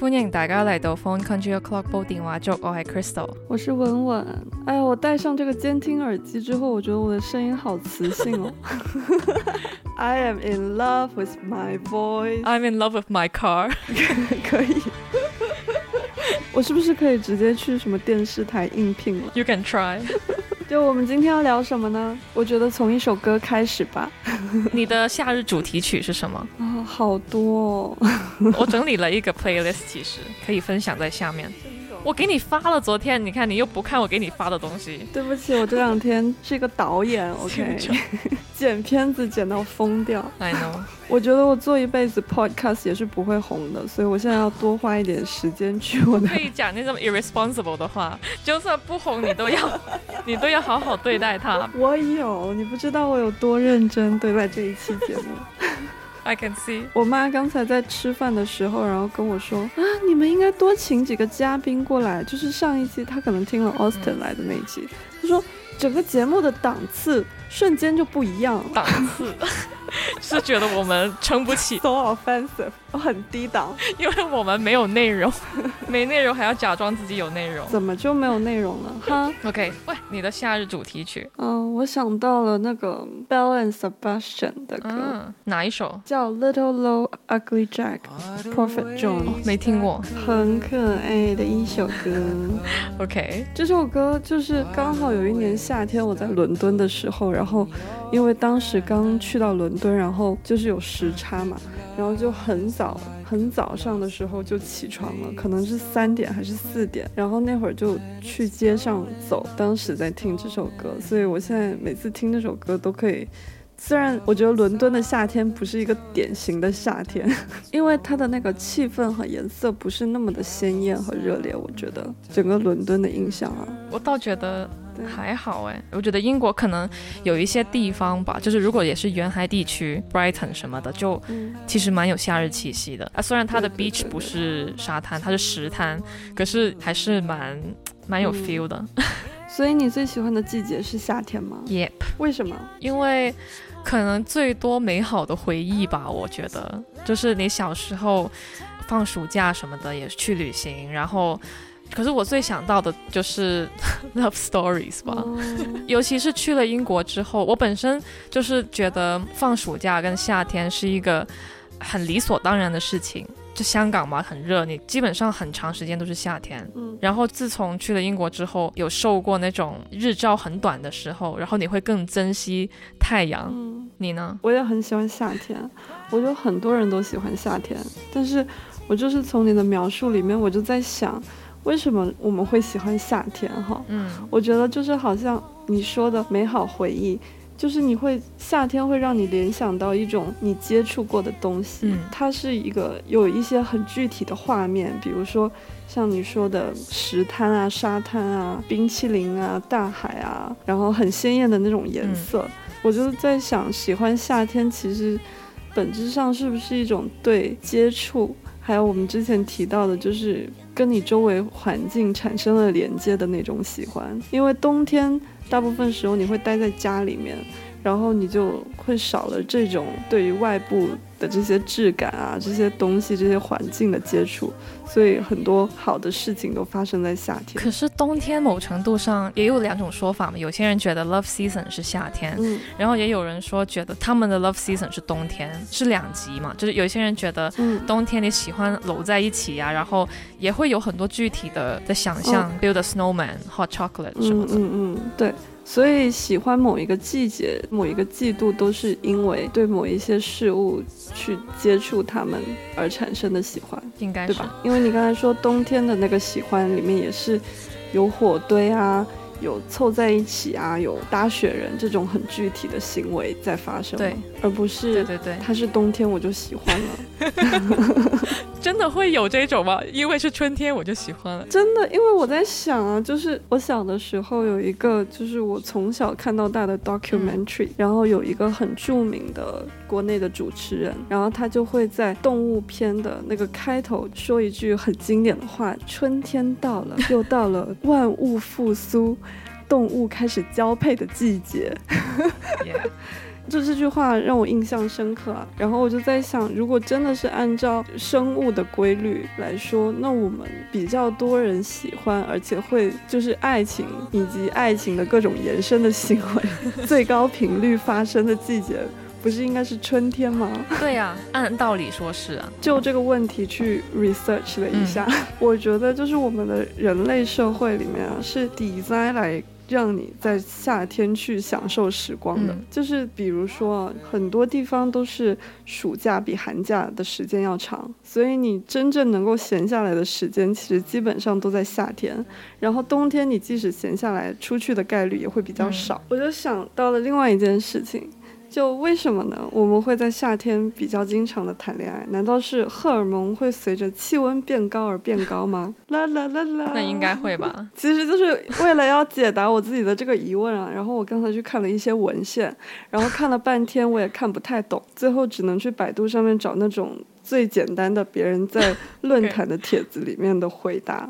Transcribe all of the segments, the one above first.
歡迎大家嚟到 Phone Country O'Clock 煲電話粥，我係 Crystal。我是文文。哎呀，我戴上这个监听耳机之后，我觉得我的声音好磁性哦。I am in love with my voice。I'm in love with my car。可以。我是不是可以直接去什么电视台应聘了？You can try。就我们今天要聊什么呢？我觉得从一首歌开始吧。你的夏日主题曲是什么？啊、好多、哦。我整理了一个 playlist，其实可以分享在下面。我给你发了，昨天你看你又不看我给你发的东西。对不起，我这两天是一个导演，OK，剪片子剪到疯掉。I know。我觉得我做一辈子 podcast 也是不会红的，所以我现在要多花一点时间去我的。可以讲那种 irresponsible 的话，就算不红，你都要，你都要好好对待它。我有，你不知道我有多认真对待这一期节目。I can see。我妈刚才在吃饭的时候，然后跟我说啊，你们应该多请几个嘉宾过来，就是上一期她可能听了 Austin 来的那一期，她说整个节目的档次瞬间就不一样了。档次 是觉得我们撑不起，so offensive，我很低档，因为我们没有内容，没内容还要假装自己有内容。怎么就没有内容了？哈，OK，喂，你的夏日主题曲，嗯，我想到了那个 Bell and Sebastian 的歌，嗯，哪一首？叫 Little Low Ugly Jack Prophet John，没听过。很可爱的一首歌。OK，这首歌就是刚好有一年夏天我在伦敦的时候，然后因为当时刚去到伦敦，然后就是有时差嘛，然后就很早很早上的时候就起床了，可能是三点还是四点，然后那会儿就去街上走，当时在听这首歌，所以我现在每次听这首歌都可以。虽然我觉得伦敦的夏天不是一个典型的夏天，因为它的那个气氛和颜色不是那么的鲜艳和热烈，我觉得整个伦敦的印象啊，我倒觉得还好哎，我觉得英国可能有一些地方吧，就是如果也是沿海地区，Brighton 什么的，就嗯，其实蛮有夏日气息的啊。虽然它的 beach 不是沙滩，它是石滩，可是还是蛮蛮有嗯 feel 的。所以你最喜欢的季节是夏天吗？Yep，为什么？因为可能最多美好的回忆吧，我觉得就是你小时候放暑假什么的也去旅行，然后。可是我最想到的就是 love stories 吧，哦尤其是去了英国之后，我本身就是觉得放暑假跟夏天是一个很理所当然的事情。就香港嘛，很热，你基本上很长时间都是夏天。嗯然后自从去了英国之后，有受过那种日照很短的时候，然后你会更珍惜太阳。嗯，你呢？我也很喜欢夏天，我觉得很多人都喜欢夏天，但是我就是从你的描述里面，我就在想，为什么我们会喜欢夏天？哈，嗯我觉得就是好像你说的美好回忆。就是你会夏天会让你联想到一种你接触过的东西，嗯它是一个有一些很具体的画面，比如说像你说的石滩啊、沙滩啊、冰淇淋啊、大海啊，然后很鲜艳的那种颜色。我就在想，喜欢夏天其实本质上是不是一种对接触，还有我们之前提到的，就是跟你周围环境产生了连接的那种喜欢。因为冬天大部分时候你会待在家里面，然后你就会少了这种对于外部的这些质感啊、这些东西、这些环境的接触，所以很多好的事情都发生在夏天。可是冬天某程度上也有两种说法嘛，有些人觉得 love season 是夏天，嗯然后也有人说觉得他们的 love season 是冬天，是两极嘛，就是有些人觉得嗯，冬天你喜欢搂在一起呀、然后也会有很多具体的的想象、b u i l d a snowman、hot chocolate 什么的。嗯嗯嗯，对。所以喜欢某一个季节、某一个季度，都是因为对某一些事物去接触它们而产生的喜欢，应该是。对吧？因为你刚才说冬天的那个喜欢里面也是有火堆啊，有凑在一起啊，有搭雪人这种很具体的行为在发生，对，而不是对对对，它是冬天我就喜欢了。真的会有这种吗？因为是春天我就喜欢了。真的，因为我在想啊，就是我小的时候有一个，就是我从小看到大的 documentary，、然后有一个很著名的国内的主持人，然后他就会在动物片的那个开头说一句很经典的话：“春天到了，又到了 万物复苏。”动物开始交配的季节，Yeah 就这句话让我印象深刻啊。然后我就在想，如果真的是按照生物的规律来说，那我们比较多人喜欢，而且会就是爱情以及爱情的各种延伸的行为，最高频率发生的季节。不是应该是春天吗？对呀，按道理说是啊。就这个问题去 research 了一下，我觉得就是我们的人类社会里面啊，是 design 来让你在夏天去享受时光的。就是比如说，很多地方都是暑假比寒假的时间要长，所以你真正能够闲下来的时间，其实基本上都在夏天。然后冬天你即使闲下来，出去的概率也会比较少。我就想到了另外一件事情。就为什么呢？我们会在夏天比较经常的谈恋爱，难道是荷尔蒙会随着气温变高而变高吗？啦啦啦啦，那应该会吧。其实就是为了要解答我自己的这个疑问啊。然后我刚才去看了一些文献，然后看了半天我也看不太懂，最后只能去百度上面找那种最简单的别人在论坛的帖子里面的回答。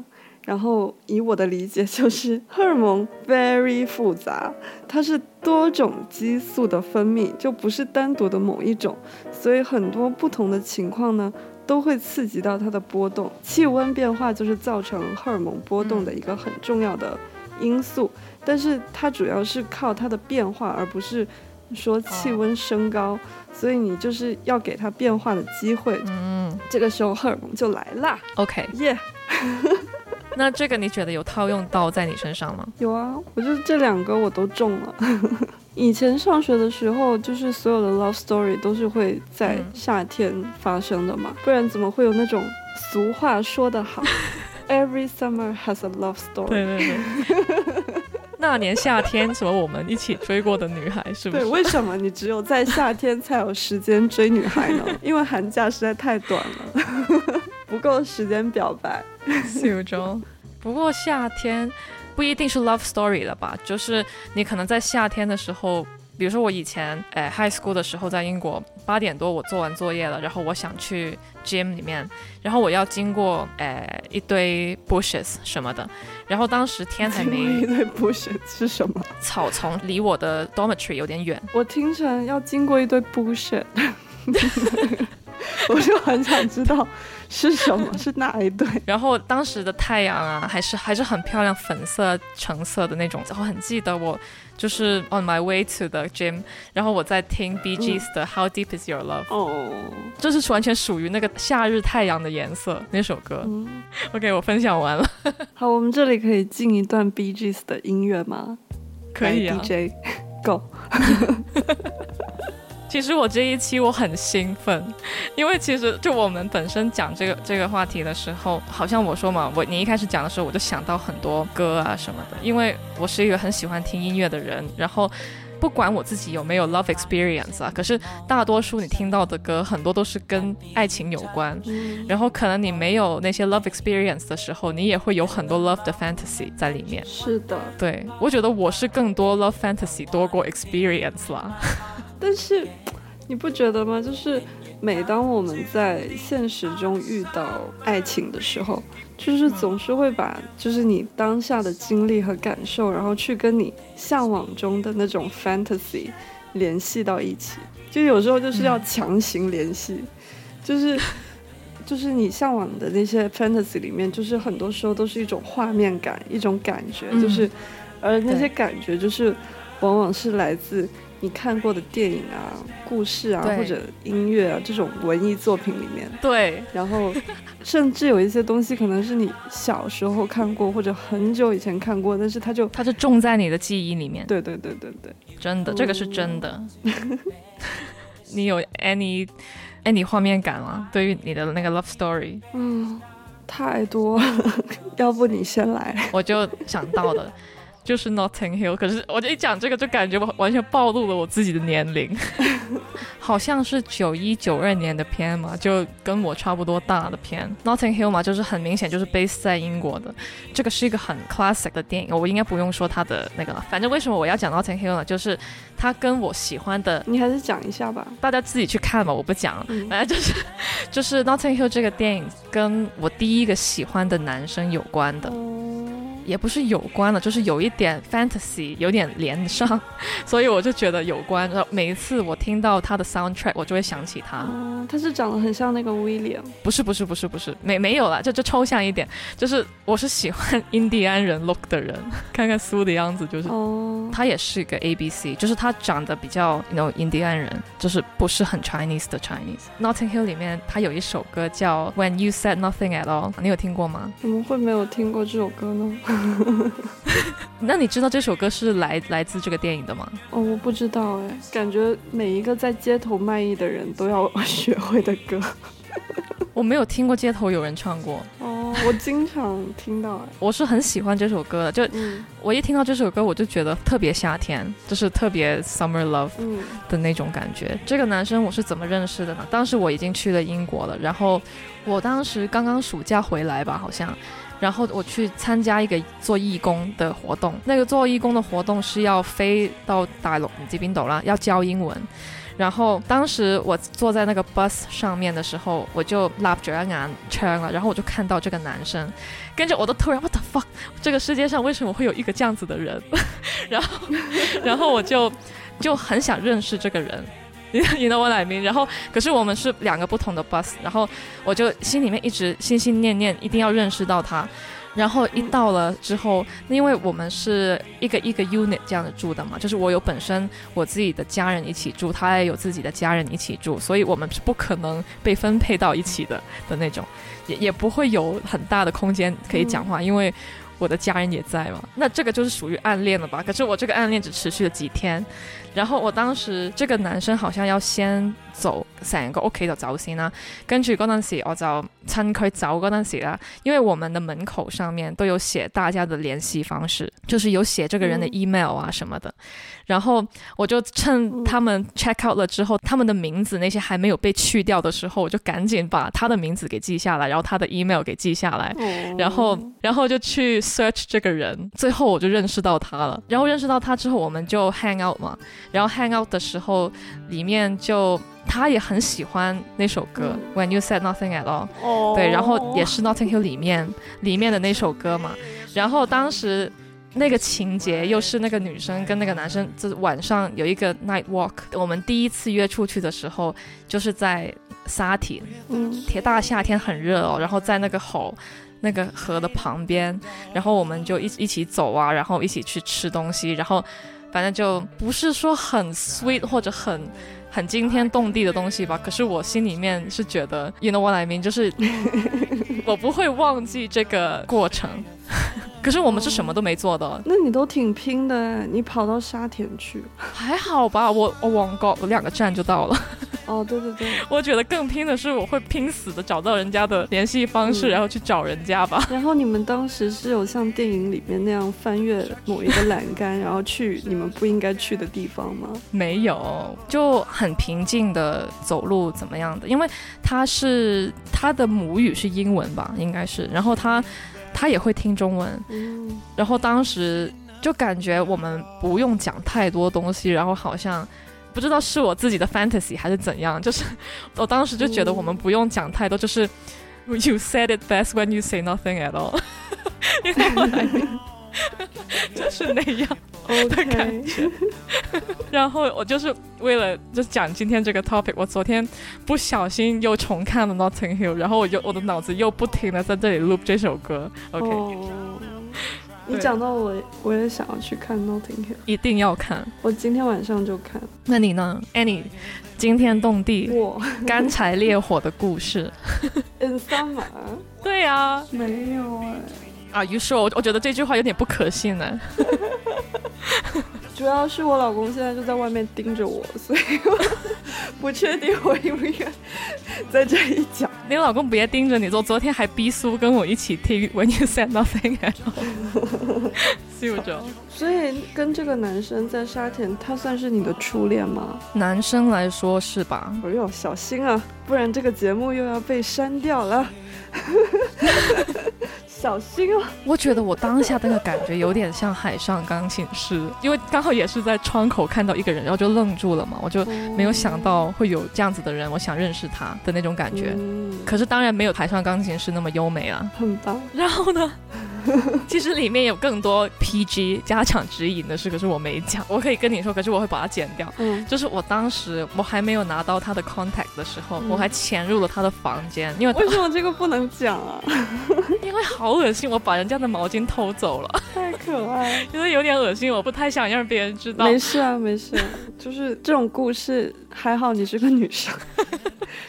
然后以我的理解，就是荷尔蒙 very 复杂，它是多种激素的分泌，就不是单独的某一种，所以很多不同的情况呢，都会刺激到它的波动。气温变化就是造成荷尔蒙波动的一个很重要的因素，但是它主要是靠它的变化，而不是说气温升高，所以你就是要给它变化的机会。嗯，这个时候荷尔蒙就来啦。OK，耶。那这个你觉得有套用到在你身上吗？有啊，我就这两个我都中了。以前上学的时候，就是所有的 love story 都是会在夏天发生的嘛，不然怎么会有那种俗话说得好，Every summer has a love story。对对对。那年夏天，什么我们一起追过的女孩，是不是？对，为什么你只有在夏天才有时间追女孩呢？因为寒假实在太短了，不够时间表白。九州，不过夏天不一定是 love story 了吧？就是你可能在夏天的时候。比如说我以前，哎，high school 的时候在英国，八点多我做完作业了，然后我想去 gym 里面，然后我要经过，哎，一堆 bushes 什么的，然后当时天还没一堆 bushes 是什么？草丛，离我的 dormitory 有点远。我听成要经过一堆 bushes，我就很想知道是什么，是哪一对？然后当时的太阳啊，还是还是很漂亮，粉色、橙色的那种，然后很记得我。就是 on my way to the gym，然后我在听 B G S 的 How Deep Is Your Love，哦，这是完全属于那个夏日太阳的颜色那首歌。OK，我分享完了。好，我们这里可以进一段 B G S 的音乐吗？可以啊，DJ Go。其实我这一期我很兴奋，因为其实就我们本身讲这个这个话题的时候，好像我说嘛，我你一开始讲的时候，我就想到很多歌啊什么的，因为我是一个很喜欢听音乐的人，然后不管我自己有没有 love experience 啊，可是大多数你听到的歌很多都是跟爱情有关，然后可能你没有那些 love experience 的时候，你也会有很多 love 的 fantasy 在里面。是的，对我觉得我是更多 love fantasy 多过 experience 啦。但是，你不觉得吗？就是每当我们在现实中遇到爱情的时候，就是总是会把就是你当下的经历和感受，然后去跟你向往中的那种 fantasy 联系到一起。就有时候就是要强行联系，就是就是你向往的那些 fantasy 里面，就是很多时候都是一种画面感，一种感觉，就是而那些感觉就是往往是来自。你看过的电影啊、故事啊，或者音乐啊，这种文艺作品里面，对，然后 甚至有一些东西可能是你小时候看过，或者很久以前看过，但是它就它就种在你的记忆里面。对对对对对，真的，这个是真的。你有 any any 画面感吗？对于你的那个 love story？嗯，太多了，要不你先来，我就想到了。就是 Notting Hill，可是我一讲这个就感觉我完全暴露了我自己的年龄，好像是九一九二年的片嘛，就跟我差不多大的片。Notting Hill 嘛，就是很明显就是 base 在英国的，这个是一个很 classic 的电影，我应该不用说它的那个了。反正为什么我要讲 Notting Hill 呢？就是它跟我喜欢的，你还是讲一下吧，大家自己去看吧，我不讲。反正就是 就是 Notting Hill 这个电影跟我第一个喜欢的男生有关的。也不是有关的，就是有一点 fantasy，有点连上，所以我就觉得有关。然后每一次我听到他的 soundtrack，我就会想起他。哦，他是长得很像那个 William？不是不是不是不是，没没有了，就就抽象一点，就是我是喜欢印第安人 look 的人，看看苏的样子就是。哦，他也是一个 A B C，就是他长得比较 no 印第安人，就是不是很 Chinese 的 Chinese。Notting Hill 里面他有一首歌叫 When You Said Nothing at All，你有听过吗？怎么会没有听过这首歌呢？那你知道这首歌是来来自这个电影的吗？哦，我不知道哎，感觉每一个在街头卖艺的人都要学会的歌。我没有听过街头有人唱过。哦，我经常听到。我是很喜欢这首歌的，就我一听到这首歌，我就觉得特别夏天，就是特别 summer love 的那种感觉。这个男生我是怎么认识的呢？当时我已经去了英国了，然后我当时刚刚暑假回来吧，好像。然后我去参加一个做义工的活动，那个做义工的活动是要飞到大陆这边走啦，要教英文。然后当时我坐在那个 bus 上面的时候，我就拉着眼窗了，然后我就看到这个男生，跟着我都突然 what the fuck，这个世界上为什么会有一个这样子的人？然后，然后我就就很想认识这个人。你懂我奶名？然后，可是我们是两个不同的 bus，然后我就心里面一直心心念念，一定要认识到他。然后一到了之后，因为我们是一个一个 unit 这样的住的嘛，就是我有本身我自己的家人一起住，他也有自己的家人一起住，所以我们是不可能被分配到一起的的那种，也也不会有很大的空间可以讲话，因为。我的家人也在嘛？那这个就是属于暗恋了吧？可是我这个暗恋只持续了几天，然后我当时这个男生好像要先走，成个屋企就走先啦。跟住嗰阵时，我就趁佢走嗰阵时啦，因为我们的门口上面都有写大家的联系方式，就是有写这个人的 email 啊什么的。然后我就趁他们 check out 了之后，他们的名字那些还没有被去掉的时候，我就赶紧把他的名字给记下来，然后他的 email 给记下来，然后然后就去 search 这个人，最后我就认识到他了。然后认识到他之后，我们就 hang out 嘛。然后 hang out 的时候，里面就他也很喜欢那首歌 When You Said Nothing at All，对，然后也是 Notting Hill 里面里面的那首歌嘛。然后当时。那个情节又是那个女生跟那个男生，就是晚上有一个 night walk。我们第一次约出去的时候，就是在沙田，嗯，铁大夏天很热哦，然后在那个吼，那个河的旁边，然后我们就一一起走啊，然后一起去吃东西，然后反正就不是说很 sweet 或者很很惊天动地的东西吧。可是我心里面是觉得，you know what I mean，就是 我不会忘记这个过程。可是我们是什么都没做的，那你都挺拼的，你跑到沙田去，还好吧？我我往高，我两个站就到了。哦，对对对，我觉得更拼的是我会拼死的找到人家的联系方式，然后去找人家吧。然后你们当时是有像电影里面那样翻越某一个栏杆，然后去你们不应该去的地方吗？没有，就很平静的走路怎么样的？因为他是他的母语是英文吧，应该是，然后他。他也会听中文，然后当时就感觉我们不用讲太多东西，然后好像不知道是我自己的 fantasy 还是怎样，就是我当时就觉得我们不用讲太多，就是 you said it best when you say nothing at all，因为我来就是那样的感觉。然后我就是为了就讲今天这个 topic，我昨天不小心又重看了 Notting Hill，然后我就我的脑子又不停的在这里 loop 这首歌。OK，你讲到我，我也想要去看 Notting Hill，一定要看，我今天晚上就看。那你呢？Annie，惊天动地、我干柴烈火的故事。In summer？对呀，没有哎。啊，于是我我觉得这句话有点不可信呢。主要是我老公现在就在外面盯着我，所以我不确定我应不应该在这里讲。你老公别盯着你，做昨天还逼苏跟我一起听 When You Said Nothing at All。笑着。所以跟这个男生在沙田，他算是你的初恋吗？男生来说是吧？哎呦，小心啊，不然这个节目又要被删掉了。小心哦！我觉得我当下那个感觉有点像海上钢琴师，因为刚好也是在窗口看到一个人，然后就愣住了嘛。我就没有想到会有这样子的人，我想认识他的那种感觉。可是当然没有海上钢琴师那么优美啊。很棒。然后呢？其实里面有更多 PG 家长指引的事，可是我没讲。我可以跟你说，可是我会把它剪掉。嗯，就是我当时我还没有拿到他的 contact 的时候，我还潜入了他的房间，因为为什么这个不能讲啊？因为好恶心，我把人家的毛巾偷走了，太可爱，因为有点恶心，我不太想让别人知道。没事啊，没事，就是这种故事还好，你是个女生，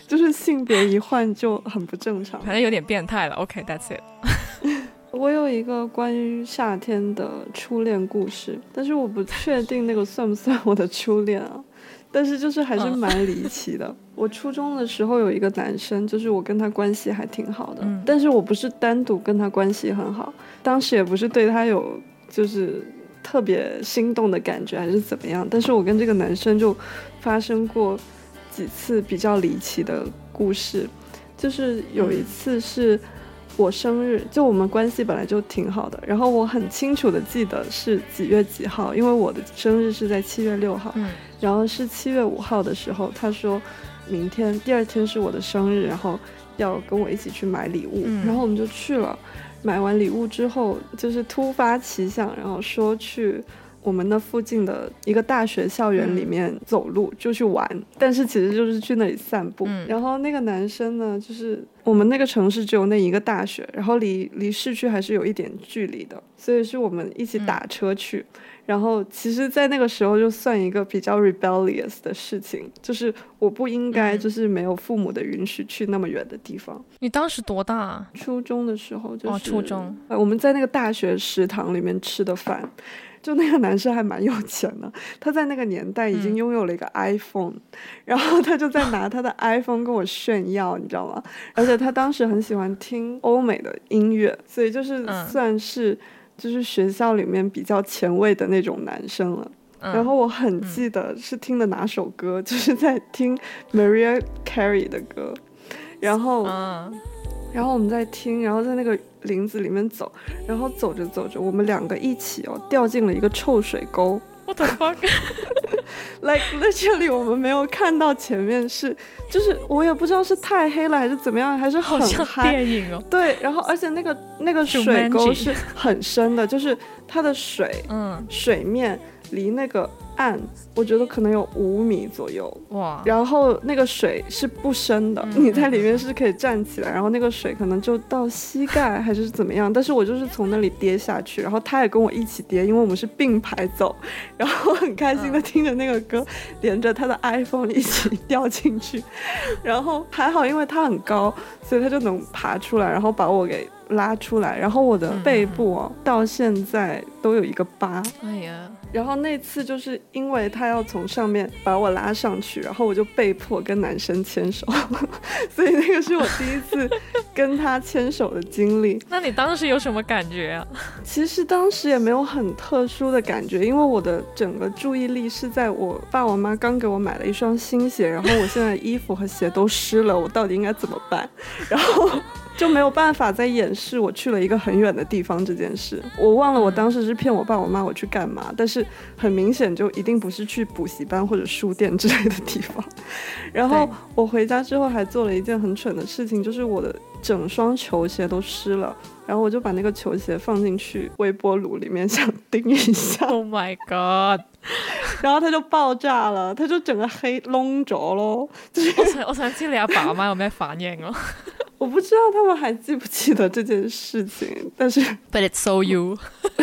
就是性别一换就很不正常，反正有点变态了。OK，that's it。我有一个关于夏天的初恋故事，但是我不确 定那个算不算我的初恋啊。但是就是还是蛮离奇的。我初中的时候有一个男生，就是我跟他关系还挺好的，但是我不是单独跟他关系很好，当时也不是对他有就是特别心动的感觉还是怎么样。但是我跟这个男生就发生过几次比较离奇的故事，就是有一次是。我生日，就我们关系本来就挺好的，然后我很清楚的记得是几月几号，因为我的生日是在七月六号，嗯，然后是七月五号的时候，他说明天第二天是我的生日，然后要跟我一起去买礼物，然后我们就去了，买完礼物之后就是突发奇想，然后说去。我们那附近的一个大学校园里面走路就去玩，但是其实就是去那里散步。然后那个男生呢，就是我们那个城市只有那一个大学，然后离离市区还是有一点距离的，所以是我们一起打车去。然后其实，在那个时候就算一个比较 rebellious 的事情，就是我不应该就是没有父母的允许去那么远的地方。你当时多大？初中的时候，就是初中。我们在那个大学食堂里面吃的饭。就那个男生还蛮有钱的，他在那个年代已经拥有了一个 iPhone，然后他就在拿他的 iPhone 跟我炫耀，你知道吗？而且他当时很喜欢听欧美的音乐，所以就是算是就是学校里面比较前卫的那种男生了。然后我很记得是听的哪首歌，就是在听 Maria Carey 的歌，然后。然后我们在听，然后在那个林子里面走，然后走着走着，我们两个一起哦掉进了一个臭水沟。我的 fuck！Like literally，我们没有看到前面是，就是我也不知道是太黑了还是怎么样，还是很嗨。电影哦。对，然后而且那个那个水沟是很深的，就是它的水，嗯，水面离那个。岸，我觉得可能有五米左右哇，然后那个水是不深的，你在里面是可以站起来，然后那个水可能就到膝盖还是怎么样，但是我就是从那里跌下去，然后他也跟我一起跌，因为我们是并排走，然后很开心的听着那个歌，连着他的 iPhone 一起 掉进去，然后还好，因为他很高，所以他就能爬出来，然后把我给。拉出来，然后我的背部哦，到现在都有一个疤。哎呀，然后那次就是因为他要从上面把我拉上去，然后我就被迫跟男生牵手，所以那个是我第一次跟他牵手的经历。那你当时有什么感觉啊？其实当时也没有很特殊的感觉，因为我的整个注意力是在我爸我妈刚给我买了一双新鞋，然后我现在衣服和鞋都湿了，我到底应该怎么办？然后。就没有办法再掩饰我去了一个很远的地方这件事。我忘了我当时是骗我爸我妈我去干嘛，但是很明显就一定不是去补习班或者书店之类的地方。然后我回家之后还做了一件很蠢的事情，就是我的整双球鞋都湿了，然后我就把那个球鞋放进去微波炉里面想叮一下。Oh my god！然后它就爆炸了，它就整个黑窿着咯。我想我想知你阿爸阿妈有咩反应咯？我不知道他们还记不记得这件事情，但是。But it's so you。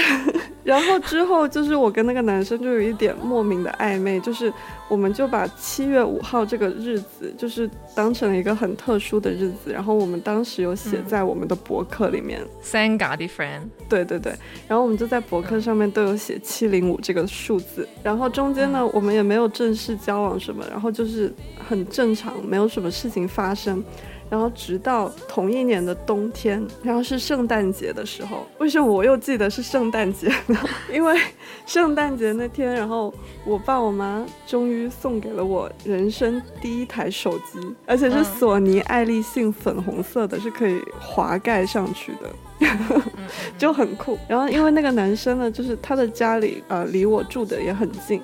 然后之后就是我跟那个男生就有一点莫名的暧昧，就是我们就把七月五号这个日子就是当成了一个很特殊的日子，然后我们当时有写在我们的博客里面。Thank God, friend。对对对，然后我们就在博客上面都有写七零五这个数字，然后中间呢我们也没有正式交往什么，然后就是很正常，没有什么事情发生。然后直到同一年的冬天，然后是圣诞节的时候，为什么我又记得是圣诞节呢？因为圣诞节那天，然后我爸我妈终于送给了我人生第一台手机，而且是索尼爱立信粉红色的，是可以滑盖上去的，就很酷。然后因为那个男生呢，就是他的家里呃离我住的也很近。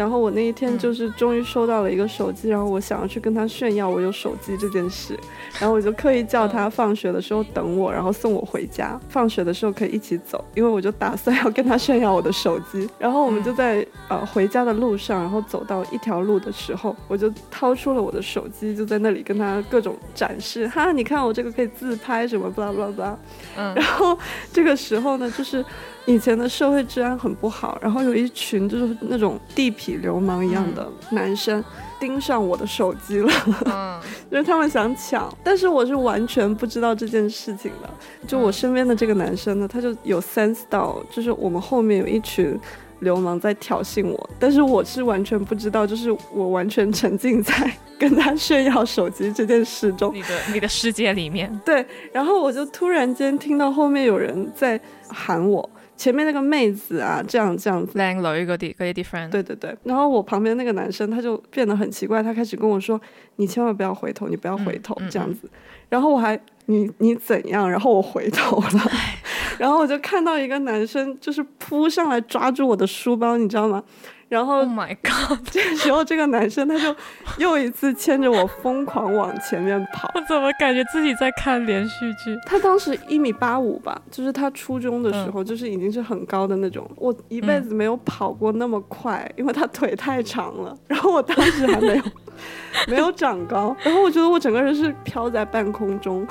然后我那一天就是终于收到了一个手机，然后我想要去跟他炫耀我有手机这件事，然后我就刻意叫他放学的时候等我，然后送我回家，放学的时候可以一起走，因为我就打算要跟他炫耀我的手机。然后我们就在呃回家的路上，然后走到一条路的时候，我就掏出了我的手机，就在那里跟他各种展示，哈，你看我这个可以自拍什么，巴拉巴拉巴拉。嗯，然后这个时候呢，就是。以前的社会治安很不好，然后有一群就是那种地痞流氓一样的男生盯上我的手机了，嗯，就是他们想抢，但是我是完全不知道这件事情的。就我身边的这个男生呢，他就有 sense 到，就是我们后面有一群流氓在挑衅我，但是我是完全不知道，就是我完全沉浸在 跟他炫耀手机这件事中，你的你的世界里面。对，然后我就突然间听到后面有人在喊我。前面那个妹子啊，这样这样子，靓女个啲嗰啲 friend，对对对。然后我旁边那个男生他就变得很奇怪，他开始跟我说：“你千万不要回头，你不要回头，这样子。”然后我还你你怎样？然后我回头了，然后我就看到一个男生就是扑上来抓住我的书包，你知道吗？然后，Oh my God！这个时候，这个男生他就又一次牵着我疯狂往前面跑。我怎么感觉自己在看连续剧？他当时一米八五吧，就是他初中的时候，就是已经是很高的那种。我一辈子没有跑过那么快，因为他腿太长了。然后我当时还没有。没有长高，然后我觉得我整个人是飘在半空中，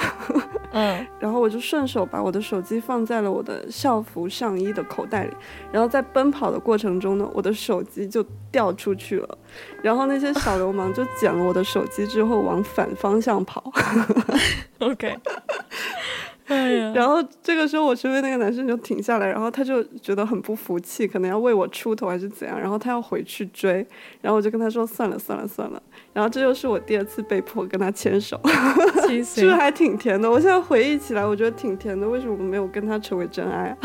嗯，然后我就顺手把我的手机放在了我的校服上衣的口袋里，然后在奔跑的过程中呢，我的手机就掉出去了，然后那些小流氓就捡了我的手机之后往反方向跑，OK。然后这个时候，我身边那个男生就停下来，然后他就觉得很不服气，可能要为我出头还是怎样，然后他要回去追，然后我就跟他说算了算了算了，然后这又是我第二次被迫跟他牵手，是不是还挺甜的？我现在回忆起来，我觉得挺甜的。为什么没有跟他成为真爱啊？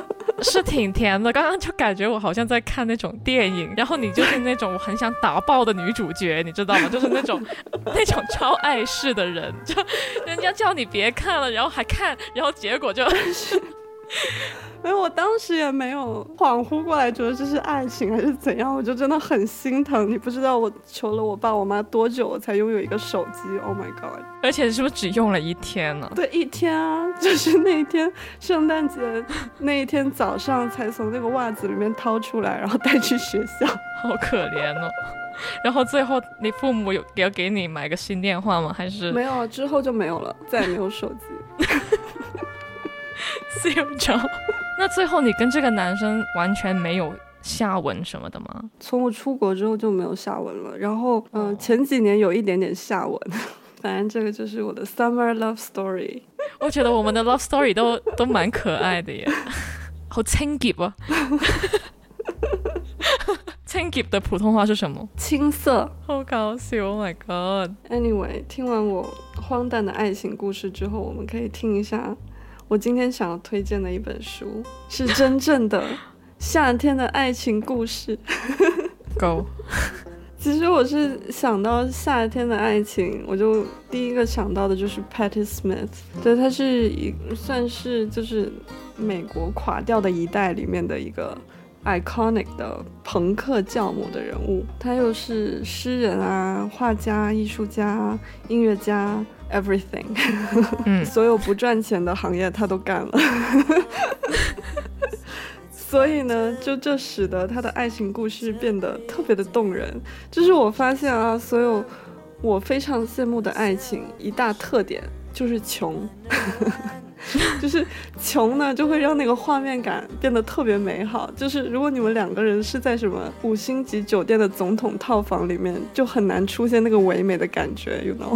是挺甜的，刚刚就感觉我好像在看那种电影，然后你就是那种我很想打爆的女主角，你知道吗？就是那种 那种超碍事的人，就人家叫你别看了，然后还看。然后结果就是，没有，我当时也没有恍惚过来，觉得这是爱情还是怎样，我就真的很心疼。你不知道我求了我爸我妈多久，我才拥有一个手机。Oh my god！而且是不是只用了一天呢？对，一天啊，就是那一天圣诞节那一天早上才从那个袜子里面掏出来，然后带去学校。好可怜哦。然后最后你父母有要给你买个新电话吗？还是没有？之后就没有了，再也没有手机。笑着。那最后你跟这个男生完全没有下文什么的吗？从我出国之后就没有下文了。然后嗯，前几年有一点点下文。反正这个就是我的 summer love story。我觉得我们的 love story 都都蛮可爱的耶，好清洁啊。清洁的普通话是什么？青涩，好搞笑！Oh my god。Anyway，听完我荒诞的爱情故事之后，我们可以听一下我今天想要推荐的一本书，是真正的夏天的爱情故事。Go。其实我是想到夏天的爱情，我就第一个想到的就是 Patti Smith。对，他是一算是就是美国垮掉的一代里面的一个。iconic 的朋克教母的人物，他又是诗人啊、画家、艺术家、音乐家，everything，嗯，所有不赚钱的行业他都干了。所以呢，就这使得他的爱情故事变得特别的动人。就是我发现啊，所有我非常羡慕的爱情，一大特点就是穷。就是穷呢，就会让那个画面感变得特别美好。就是如果你们两个人是在什么五星级酒店的总统套房里面，就很难出现那个唯美的感觉，you know？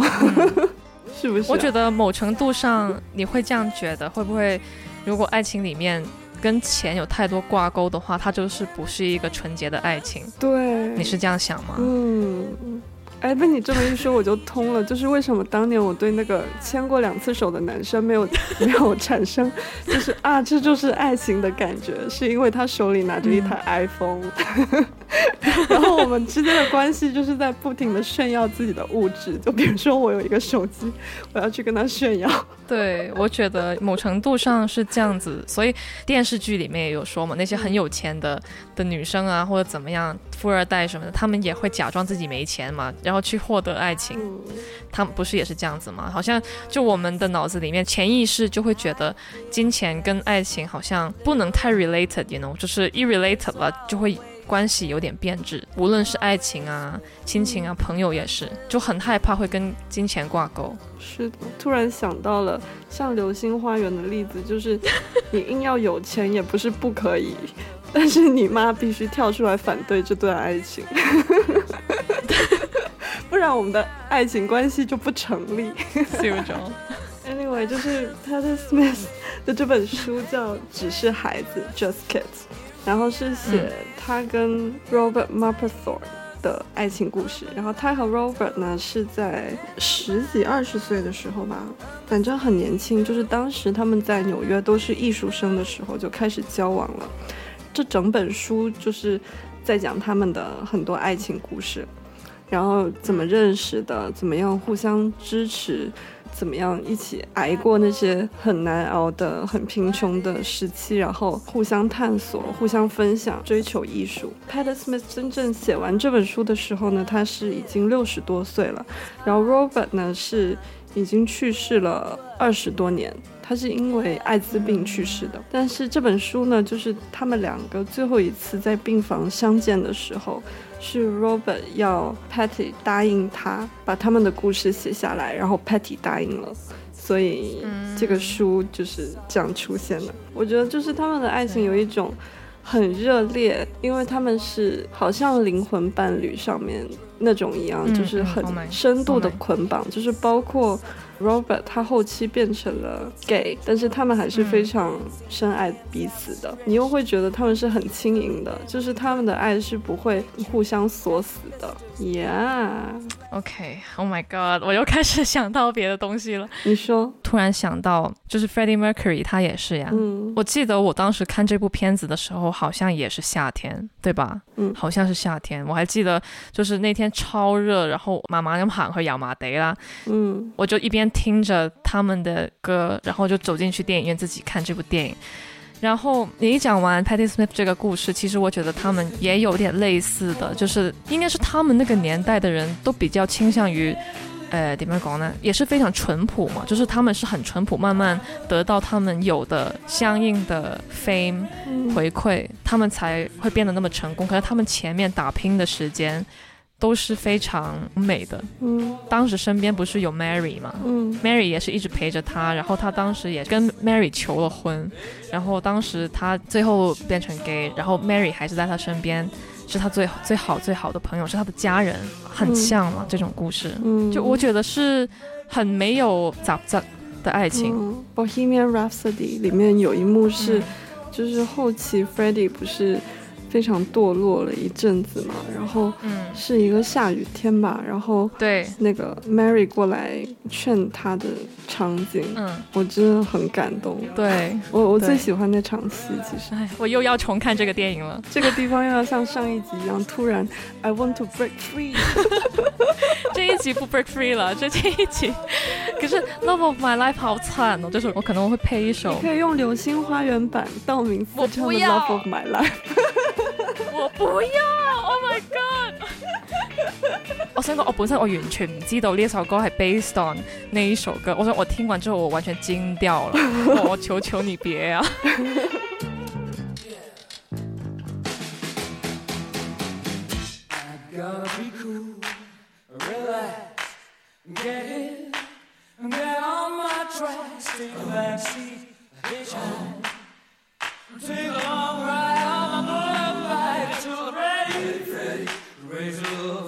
是不是？我觉得某程度上你会这样觉得，会不会？如果爱情里面跟钱有太多挂钩的话，它就是不是一个纯洁的爱情。对，你是这样想吗？嗯。哎，被你这么一说，我就通了。就是为什么当年我对那个牵过两次手的男生没有 没有产生，就是啊，这就是爱情的感觉，是因为他手里拿着一台 iPhone。然后我们之间的关系就是在不停的炫耀自己的物质，就比如说我有一个手机，我要去跟他炫耀。对，我觉得某程度上是这样子，所以电视剧里面也有说嘛，那些很有钱的的女生啊，或者怎么样，富二代什么的，他们也会假装自己没钱嘛，然后去获得爱情。他们不是也是这样子吗？好像就我们的脑子里面潜意识就会觉得金钱跟爱情好像不能太 related，you know，就是一 related 了就会。关系有点变质，无论是爱情啊、亲情啊、朋友也是，就很害怕会跟金钱挂钩。是的，突然想到了像《流星花园》的例子，就是 你硬要有钱也不是不可以，但是你妈必须跳出来反对这段爱情，不然我们的爱情关系就不成立。Anyway，就是 Patti Smith 的这本书叫《只是孩子》，Just Kids。然后是写他跟 Robert Mapplethorpe 的爱情故事。然后他和 Robert 呢是在十几二十岁的时候吧，反正很年轻，就是当时他们在纽约都是艺术生的时候就开始交往了。这整本书就是在讲他们的很多爱情故事，然后怎么认识的，怎么样互相支持。怎么样一起挨过那些很难熬的、很贫穷的时期，然后互相探索、互相分享、追求艺术。Patt Smith 真正写完这本书的时候呢，他是已经六十多岁了，然后 Robert 呢是已经去世了二十多年，他是因为艾滋病去世的。但是这本书呢，就是他们两个最后一次在病房相见的时候。是 Robert 要 Patty 答应他把他们的故事写下来，然后 Patty 答应了，所以这个书就是这样出现的。我觉得就是他们的爱情有一种很热烈，因为他们是好像灵魂伴侣上面那种一样，就是很深度的捆绑，就是包括。Robert 他后期变成了 gay，但是他们还是非常深爱彼此的。你又会觉得他们是很轻盈的，就是他们的爱是不会互相锁死的。Yeah，OK，Oh my God，我又开始想到别的东西了。你说，突然想到，就是 Freddie Mercury 他也是呀。嗯，我记得我当时看这部片子的时候，好像也是夏天，对吧？嗯，好像是夏天。我还记得，就是那天超热，然后妈妈咁行去油麻地啦。嗯，我就一边。听着他们的歌，然后就走进去电影院自己看这部电影。然后你讲完 Patty Smith 这个故事，其实我觉得他们也有点类似的，就是应该是他们那个年代的人都比较倾向于，呃，点么讲呢？也是非常淳朴嘛，就是他们是很淳朴，慢慢得到他们有的相应的 fame 回馈，他们才会变得那么成功。可是他们前面打拼的时间。都是非常美的。嗯，当时身边不是有 Mary 吗？嗯，Mary 也是一直陪着他，然后他当时也跟 Mary 求了婚，然后当时他最后变成 gay，然后 Mary 还是在他身边，是他最最好最好的朋友，是他的家人，很像嘛这种故事。嗯，就我觉得是很没有杂杂的爱情。Bohemian Rhapsody 里面有一幕是，就是后期 Freddie 不是。非常堕落了一阵子嘛，然后嗯，是一个下雨天吧，然后对那个 Mary 过来劝他的场景，嗯，我真的很感动。对我我最喜欢那场戏，其实，哎，我又要重看这个电影了。这个地方又要像上一集一样，突然 I want to break free，这一集不 break free 了，这这一集，可是 Love of My Life 好惨哦，就是我可能会配一首，可以用《流星花园》版道明寺唱的 Love of My Life。我不要！Oh my god！我想讲，我本身我完全唔知道呢首歌系 based on 呢一首歌。我想我听完之后，我完全惊掉了。我求求你别啊！Praise the Lord.